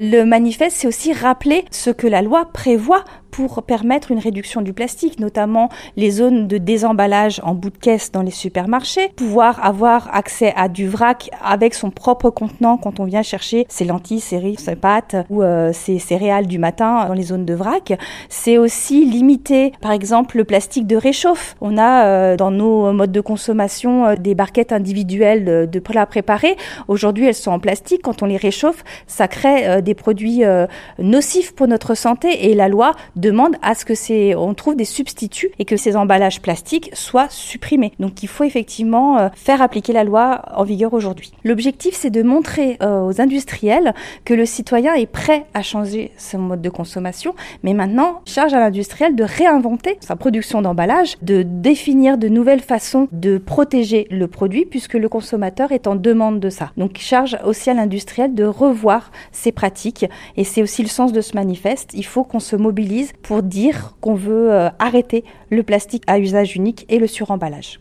Le manifeste, c'est aussi rappeler ce que la loi prévoit pour permettre une réduction du plastique, notamment les zones de désemballage en bout de caisse dans les supermarchés, pouvoir avoir accès à du vrac avec son propre contenant quand on vient chercher ses lentilles, ses riz, ses pâtes ou euh, ses céréales du matin dans les zones de vrac. C'est aussi limiter, par exemple, le plastique de réchauffe. On a euh, dans nos modes de consommation euh, des barquettes individuelles de, plats préparés. Aujourd'hui, elles sont en plastique. Quand on les réchauffe, ça crée des produits euh, nocifs pour notre santé et la loi demande à ce que c'est on trouve des substituts et que ces emballages plastiques soient supprimés. Donc il faut effectivement euh, faire appliquer la loi en vigueur aujourd'hui. L'objectif c'est de montrer euh, aux industriels que le citoyen est prêt à changer son mode de consommation, mais maintenant charge à l'industriel de réinventer sa production d'emballage, de définir de nouvelles façons de protéger le produit puisque le consommateur est en demande de ça. Donc charge aussi à l'industriel de revoir ses pratiques et c'est aussi le sens de ce manifeste. Il faut qu'on se mobilise pour dire qu'on veut euh, arrêter le plastique à usage unique et le suremballage.